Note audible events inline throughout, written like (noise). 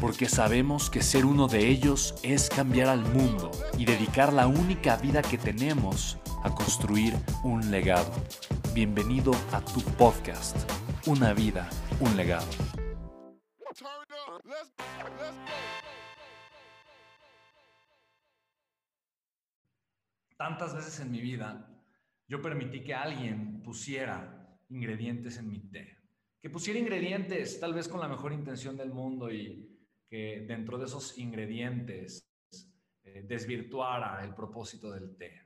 porque sabemos que ser uno de ellos es cambiar al mundo y dedicar la única vida que tenemos a construir un legado. Bienvenido a tu podcast, Una vida, un legado. Tantas veces en mi vida yo permití que alguien pusiera ingredientes en mi té. Que pusiera ingredientes tal vez con la mejor intención del mundo y que dentro de esos ingredientes eh, desvirtuara el propósito del té.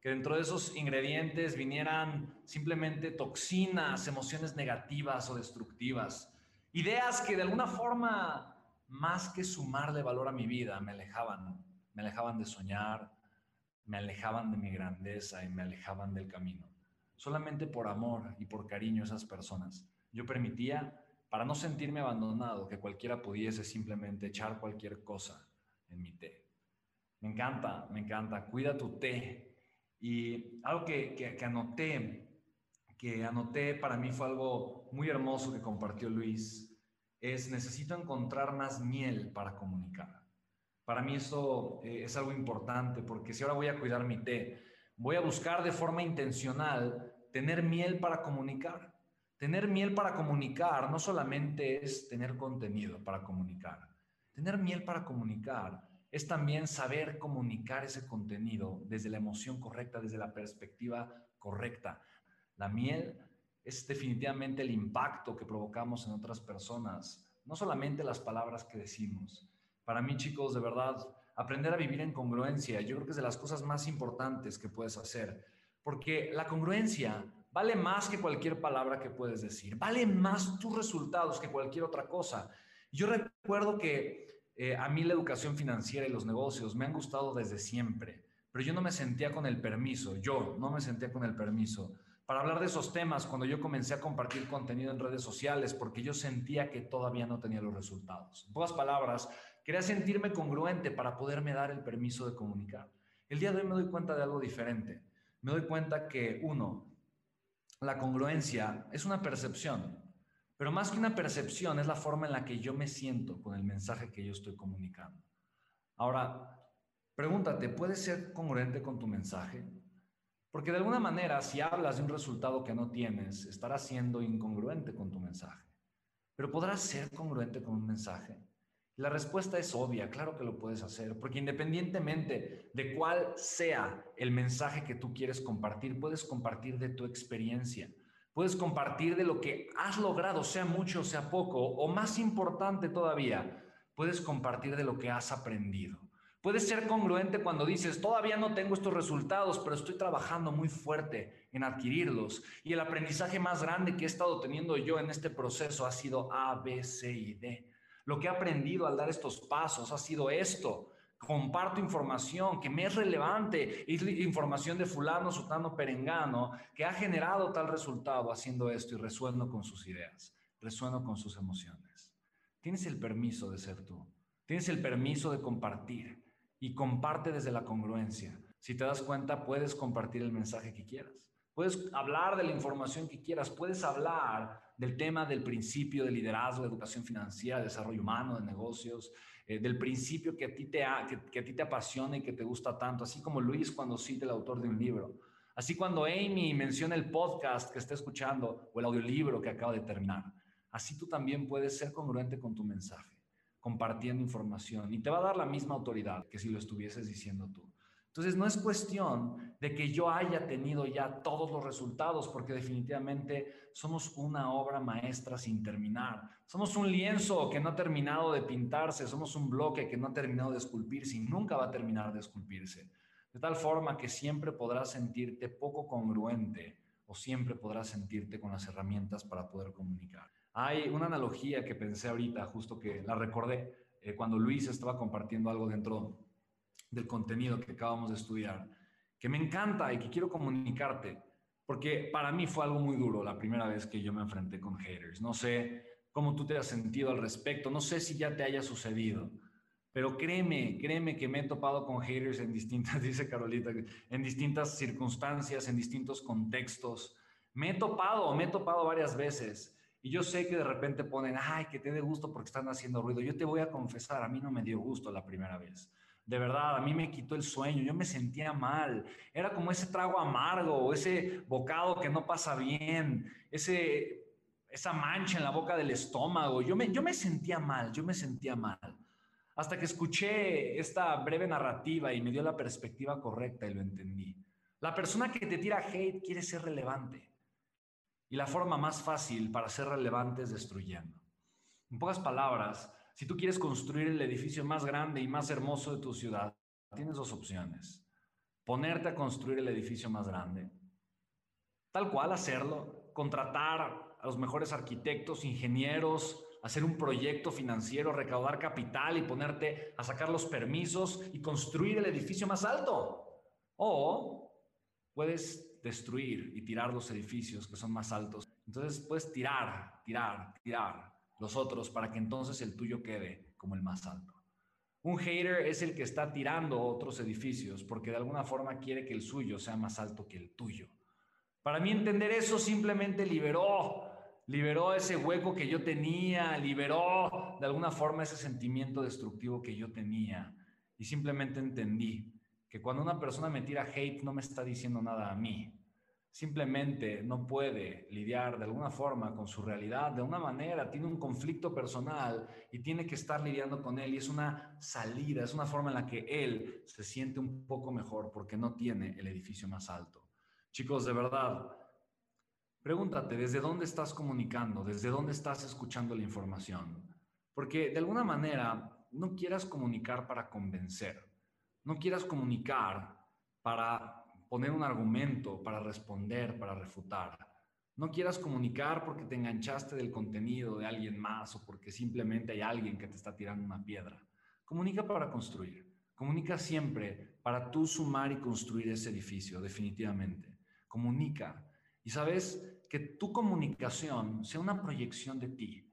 Que dentro de esos ingredientes vinieran simplemente toxinas, emociones negativas o destructivas, ideas que de alguna forma, más que sumarle valor a mi vida, me alejaban, me alejaban de soñar, me alejaban de mi grandeza y me alejaban del camino. Solamente por amor y por cariño a esas personas. Yo permitía para no sentirme abandonado, que cualquiera pudiese simplemente echar cualquier cosa en mi té. Me encanta, me encanta. Cuida tu té. Y algo que, que, anoté, que anoté para mí fue algo muy hermoso que compartió Luis, es necesito encontrar más miel para comunicar. Para mí eso eh, es algo importante porque si ahora voy a cuidar mi té, voy a buscar de forma intencional tener miel para comunicar. Tener miel para comunicar no solamente es tener contenido para comunicar. Tener miel para comunicar es también saber comunicar ese contenido desde la emoción correcta, desde la perspectiva correcta. La miel es definitivamente el impacto que provocamos en otras personas, no solamente las palabras que decimos. Para mí, chicos, de verdad, aprender a vivir en congruencia, yo creo que es de las cosas más importantes que puedes hacer, porque la congruencia vale más que cualquier palabra que puedes decir, vale más tus resultados que cualquier otra cosa. Yo recuerdo que eh, a mí la educación financiera y los negocios me han gustado desde siempre, pero yo no me sentía con el permiso, yo no me sentía con el permiso para hablar de esos temas cuando yo comencé a compartir contenido en redes sociales porque yo sentía que todavía no tenía los resultados. En pocas palabras, quería sentirme congruente para poderme dar el permiso de comunicar. El día de hoy me doy cuenta de algo diferente. Me doy cuenta que, uno, la congruencia es una percepción, pero más que una percepción es la forma en la que yo me siento con el mensaje que yo estoy comunicando. Ahora, pregúntate, ¿puedes ser congruente con tu mensaje? Porque de alguna manera, si hablas de un resultado que no tienes, estarás siendo incongruente con tu mensaje. Pero ¿podrás ser congruente con un mensaje? La respuesta es obvia, claro que lo puedes hacer, porque independientemente de cuál sea el mensaje que tú quieres compartir, puedes compartir de tu experiencia, puedes compartir de lo que has logrado, sea mucho sea poco, o más importante todavía, puedes compartir de lo que has aprendido. Puedes ser congruente cuando dices, todavía no tengo estos resultados, pero estoy trabajando muy fuerte en adquirirlos. Y el aprendizaje más grande que he estado teniendo yo en este proceso ha sido A, B, C y D. Lo que he aprendido al dar estos pasos ha sido esto. Comparto información que me es relevante, información de fulano, sutano, perengano, que ha generado tal resultado haciendo esto y resueno con sus ideas, resueno con sus emociones. Tienes el permiso de ser tú, tienes el permiso de compartir y comparte desde la congruencia. Si te das cuenta, puedes compartir el mensaje que quieras. Puedes hablar de la información que quieras, puedes hablar del tema del principio de liderazgo, de educación financiera, desarrollo humano, de negocios, eh, del principio que a, ti te que, a ti te apasiona y que te gusta tanto, así como Luis cuando cita el autor de un libro, así cuando Amy menciona el podcast que está escuchando o el audiolibro que acaba de terminar, así tú también puedes ser congruente con tu mensaje, compartiendo información. Y te va a dar la misma autoridad que si lo estuvieses diciendo tú. Entonces, no es cuestión de que yo haya tenido ya todos los resultados, porque definitivamente somos una obra maestra sin terminar. Somos un lienzo que no ha terminado de pintarse, somos un bloque que no ha terminado de esculpirse y nunca va a terminar de esculpirse. De tal forma que siempre podrás sentirte poco congruente o siempre podrás sentirte con las herramientas para poder comunicar. Hay una analogía que pensé ahorita, justo que la recordé, eh, cuando Luis estaba compartiendo algo dentro del contenido que acabamos de estudiar, que me encanta y que quiero comunicarte, porque para mí fue algo muy duro la primera vez que yo me enfrenté con haters. No sé cómo tú te has sentido al respecto, no sé si ya te haya sucedido, pero créeme, créeme que me he topado con haters en distintas, (laughs) dice Carolita, en distintas circunstancias, en distintos contextos. Me he topado, me he topado varias veces. Y yo sé que de repente ponen, ay, que te dé gusto porque están haciendo ruido. Yo te voy a confesar, a mí no me dio gusto la primera vez. De verdad, a mí me quitó el sueño, yo me sentía mal. Era como ese trago amargo, ese bocado que no pasa bien, ese, esa mancha en la boca del estómago. Yo me, yo me sentía mal, yo me sentía mal. Hasta que escuché esta breve narrativa y me dio la perspectiva correcta y lo entendí. La persona que te tira hate quiere ser relevante. Y la forma más fácil para ser relevante es destruyendo. En pocas palabras, si tú quieres construir el edificio más grande y más hermoso de tu ciudad, tienes dos opciones. Ponerte a construir el edificio más grande, tal cual hacerlo, contratar a los mejores arquitectos, ingenieros, hacer un proyecto financiero, recaudar capital y ponerte a sacar los permisos y construir el edificio más alto. O puedes destruir y tirar los edificios que son más altos. Entonces puedes tirar, tirar, tirar los otros para que entonces el tuyo quede como el más alto. Un hater es el que está tirando otros edificios porque de alguna forma quiere que el suyo sea más alto que el tuyo. Para mí entender eso simplemente liberó, liberó ese hueco que yo tenía, liberó de alguna forma ese sentimiento destructivo que yo tenía y simplemente entendí que cuando una persona me tira hate no me está diciendo nada a mí, simplemente no puede lidiar de alguna forma con su realidad, de una manera, tiene un conflicto personal y tiene que estar lidiando con él y es una salida, es una forma en la que él se siente un poco mejor porque no tiene el edificio más alto. Chicos, de verdad, pregúntate, ¿desde dónde estás comunicando? ¿Desde dónde estás escuchando la información? Porque de alguna manera no quieras comunicar para convencer, no quieras comunicar para poner un argumento para responder, para refutar. No quieras comunicar porque te enganchaste del contenido de alguien más o porque simplemente hay alguien que te está tirando una piedra. Comunica para construir. Comunica siempre para tú sumar y construir ese edificio, definitivamente. Comunica. Y sabes que tu comunicación sea una proyección de ti.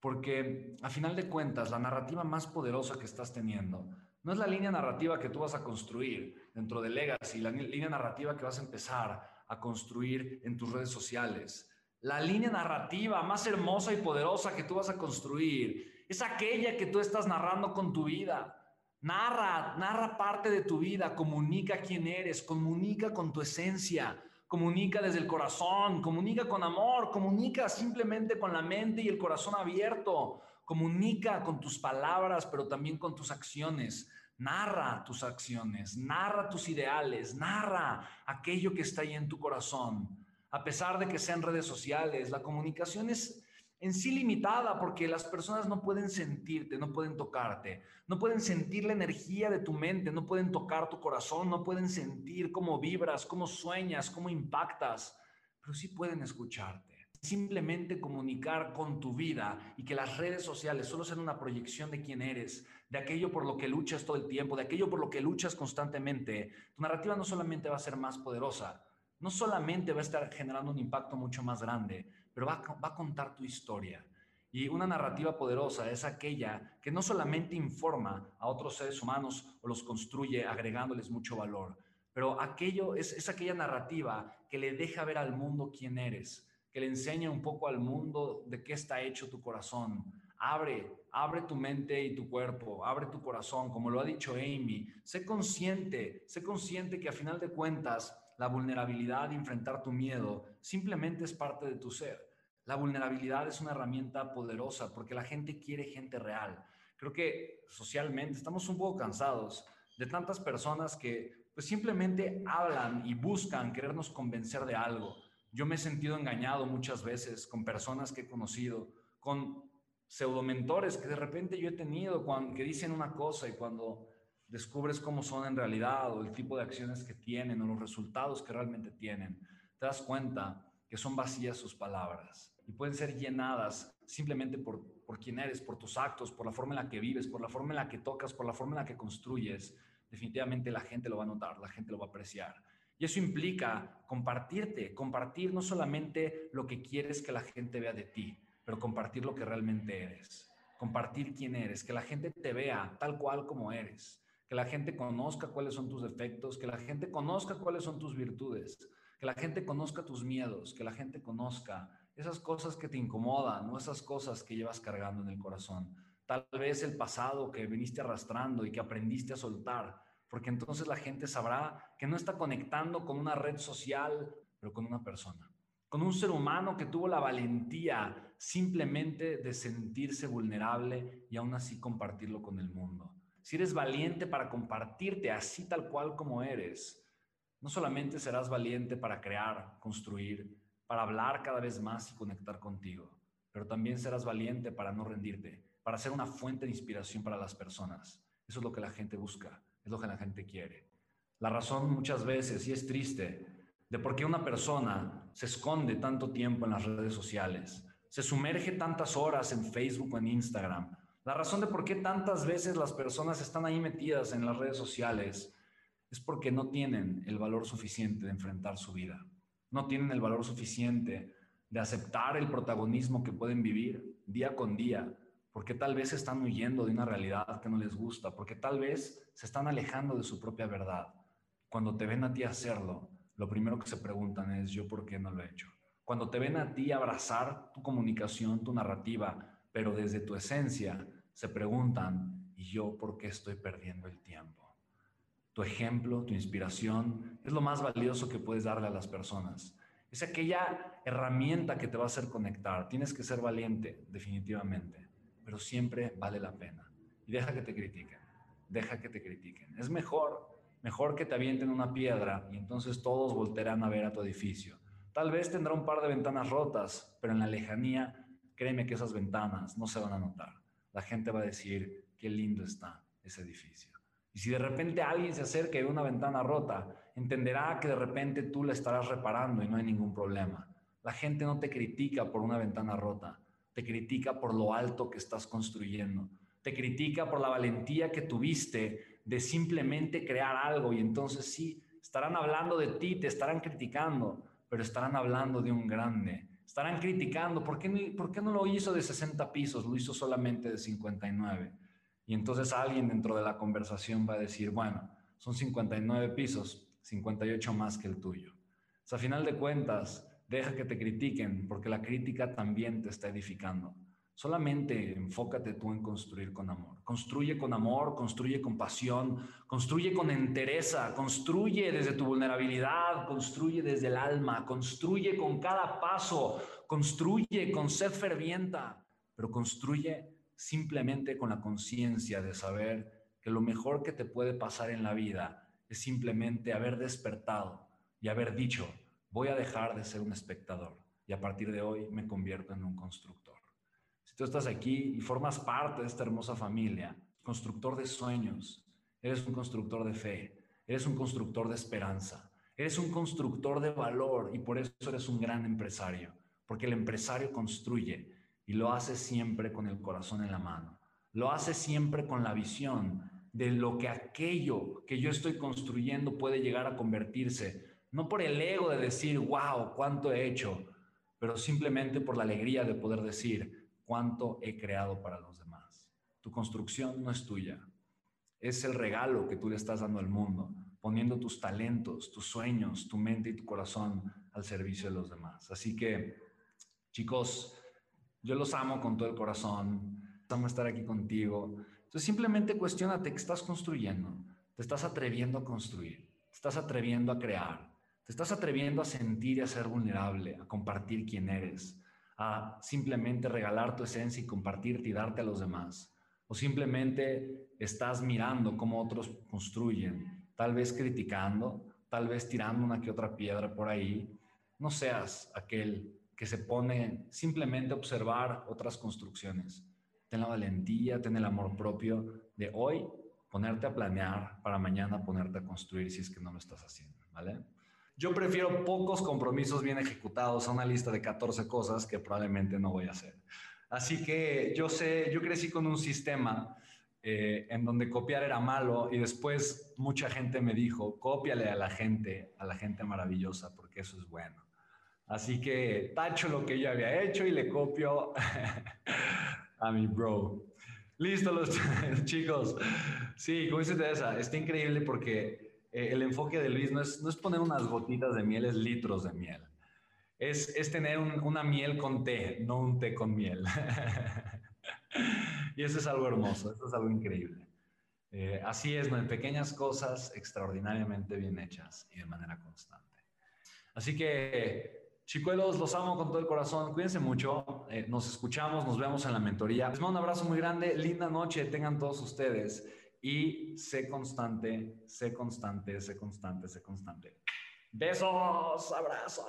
Porque a final de cuentas, la narrativa más poderosa que estás teniendo no es la línea narrativa que tú vas a construir dentro de Legacy, la línea narrativa que vas a empezar a construir en tus redes sociales. La línea narrativa más hermosa y poderosa que tú vas a construir es aquella que tú estás narrando con tu vida. Narra, narra parte de tu vida, comunica quién eres, comunica con tu esencia, comunica desde el corazón, comunica con amor, comunica simplemente con la mente y el corazón abierto. Comunica con tus palabras, pero también con tus acciones. Narra tus acciones, narra tus ideales, narra aquello que está ahí en tu corazón. A pesar de que sean redes sociales, la comunicación es en sí limitada porque las personas no pueden sentirte, no pueden tocarte, no pueden sentir la energía de tu mente, no pueden tocar tu corazón, no pueden sentir cómo vibras, cómo sueñas, cómo impactas, pero sí pueden escucharte. Simplemente comunicar con tu vida y que las redes sociales solo sean una proyección de quién eres, de aquello por lo que luchas todo el tiempo, de aquello por lo que luchas constantemente, tu narrativa no solamente va a ser más poderosa, no solamente va a estar generando un impacto mucho más grande, pero va a, contar tu historia. Y una narrativa poderosa es aquella que no solamente informa a otros seres humanos o los construye agregándoles mucho valor, pero aquello es, es aquella narrativa que le deja ver al mundo quién eres, que le enseñe un poco al mundo de qué está hecho tu corazón. Abre, abre tu mente y tu cuerpo, abre tu corazón, como lo ha dicho Amy. Sé consciente, sé consciente que a final de cuentas la vulnerabilidad de enfrentar tu miedo simplemente es parte de tu ser. La vulnerabilidad es una herramienta poderosa porque la gente quiere gente real. Creo que socialmente estamos un poco cansados de tantas personas que pues simplemente hablan y buscan querernos convencer de algo. Yo me he sentido engañado muchas veces con personas que he conocido, con pseudomentores que de repente yo he tenido, cuando, que dicen una cosa y cuando descubres cómo son en realidad o el tipo de acciones que tienen o los resultados que realmente tienen, te das cuenta que son vacías sus palabras y pueden ser llenadas simplemente por, por quién eres, por tus actos, por la forma en la que vives, por la forma en la que tocas, por la forma en la que construyes. Definitivamente la gente lo va a notar, la gente lo va a apreciar. Y eso implica compartirte, compartir no solamente lo que quieres que la gente vea de ti, pero compartir lo que realmente eres, compartir quién eres, que la gente te vea tal cual como eres, que la gente conozca cuáles son tus defectos, que la gente conozca cuáles son tus virtudes, que la gente conozca tus miedos, que la gente conozca esas cosas que te incomodan, no esas cosas que llevas cargando en el corazón. Tal vez el pasado que viniste arrastrando y que aprendiste a soltar, porque entonces la gente sabrá que no está conectando con una red social, pero con una persona, con un ser humano que tuvo la valentía simplemente de sentirse vulnerable y aún así compartirlo con el mundo. Si eres valiente para compartirte así tal cual como eres, no solamente serás valiente para crear, construir, para hablar cada vez más y conectar contigo, pero también serás valiente para no rendirte, para ser una fuente de inspiración para las personas. Eso es lo que la gente busca, es lo que la gente quiere. La razón muchas veces, y es triste, de por qué una persona se esconde tanto tiempo en las redes sociales, se sumerge tantas horas en Facebook o en Instagram, la razón de por qué tantas veces las personas están ahí metidas en las redes sociales es porque no tienen el valor suficiente de enfrentar su vida. No tienen el valor suficiente de aceptar el protagonismo que pueden vivir día con día, porque tal vez están huyendo de una realidad que no les gusta, porque tal vez se están alejando de su propia verdad. Cuando te ven a ti hacerlo, lo primero que se preguntan es, ¿yo por qué no lo he hecho? Cuando te ven a ti abrazar tu comunicación, tu narrativa, pero desde tu esencia, se preguntan, ¿y yo por qué estoy perdiendo el tiempo? Tu ejemplo, tu inspiración es lo más valioso que puedes darle a las personas. Es aquella herramienta que te va a hacer conectar. Tienes que ser valiente, definitivamente, pero siempre vale la pena. Y deja que te critiquen, deja que te critiquen. Es mejor, mejor que te avienten una piedra y entonces todos volterán a ver a tu edificio. Tal vez tendrá un par de ventanas rotas, pero en la lejanía, créeme que esas ventanas no se van a notar la gente va a decir, qué lindo está ese edificio. Y si de repente alguien se acerca y ve una ventana rota, entenderá que de repente tú la estarás reparando y no hay ningún problema. La gente no te critica por una ventana rota, te critica por lo alto que estás construyendo, te critica por la valentía que tuviste de simplemente crear algo y entonces sí, estarán hablando de ti, te estarán criticando, pero estarán hablando de un grande Estarán criticando, ¿por qué, ¿por qué no lo hizo de 60 pisos? Lo hizo solamente de 59. Y entonces alguien dentro de la conversación va a decir, bueno, son 59 pisos, 58 más que el tuyo. O sea, a final de cuentas, deja que te critiquen, porque la crítica también te está edificando. Solamente enfócate tú en construir con amor. Construye con amor, construye con pasión, construye con entereza, construye desde tu vulnerabilidad, construye desde el alma, construye con cada paso, construye con sed fervienta, pero construye simplemente con la conciencia de saber que lo mejor que te puede pasar en la vida es simplemente haber despertado y haber dicho, voy a dejar de ser un espectador y a partir de hoy me convierto en un constructor tú estás aquí y formas parte de esta hermosa familia, constructor de sueños, eres un constructor de fe, eres un constructor de esperanza, eres un constructor de valor y por eso eres un gran empresario, porque el empresario construye y lo hace siempre con el corazón en la mano, lo hace siempre con la visión de lo que aquello que yo estoy construyendo puede llegar a convertirse, no por el ego de decir, wow, cuánto he hecho, pero simplemente por la alegría de poder decir, cuánto he creado para los demás. Tu construcción no es tuya, es el regalo que tú le estás dando al mundo, poniendo tus talentos, tus sueños, tu mente y tu corazón al servicio de los demás. Así que, chicos, yo los amo con todo el corazón, amo estar aquí contigo. Entonces simplemente cuestionate qué estás construyendo, te estás atreviendo a construir, te estás atreviendo a crear, te estás atreviendo a sentir y a ser vulnerable, a compartir quién eres, a simplemente regalar tu esencia y compartirte y darte a los demás. O simplemente estás mirando cómo otros construyen tal vez criticando, tal vez tirando una que otra piedra por ahí. No seas aquel que se pone simplemente observar otras construcciones. Ten la valentía, ten el amor propio de hoy ponerte a planear para mañana ponerte a construir si es que no lo estás haciendo, ¿vale? Yo prefiero pocos compromisos bien ejecutados a una lista de 14 cosas que probablemente no voy a hacer. Así que yo sé, yo crecí con un sistema eh, en donde copiar era malo y después mucha gente me dijo, cópiale a la gente, a la gente maravillosa, porque eso es bueno. Así que tacho lo que yo había hecho y le copio (laughs) a mi bro. Listo, los (laughs) chicos. Sí, como dice Teresa, está increíble porque eh, el enfoque de Luis no es, no es poner unas gotitas de miel, es litros de miel. Es, es tener una miel con té, no un té con miel. (laughs) y eso es algo hermoso, eso es algo increíble. Eh, así es, ¿no? en pequeñas cosas extraordinariamente bien hechas y de manera constante. Así que Chicuelos, los amo con todo el corazón. Cuídense mucho. Eh, nos escuchamos, nos vemos en la mentoría. Les mando un abrazo muy grande. Linda noche tengan todos ustedes. Y sé constante, sé constante, sé constante, sé constante. Besos, abrazos.